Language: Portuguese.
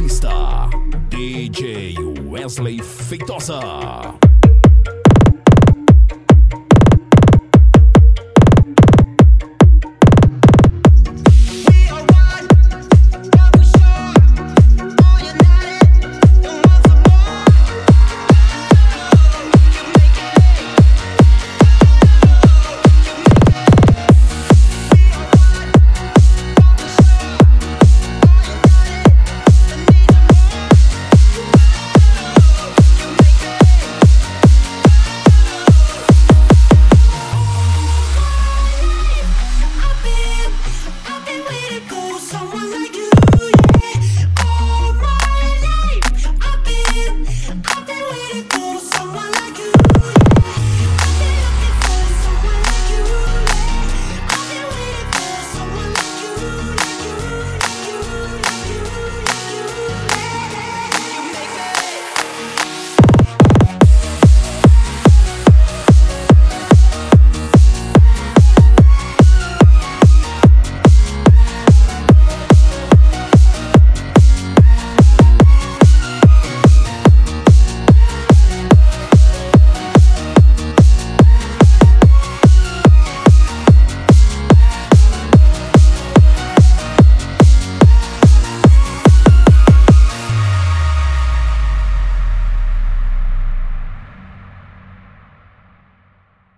pista, DJ Wesley Feitosa.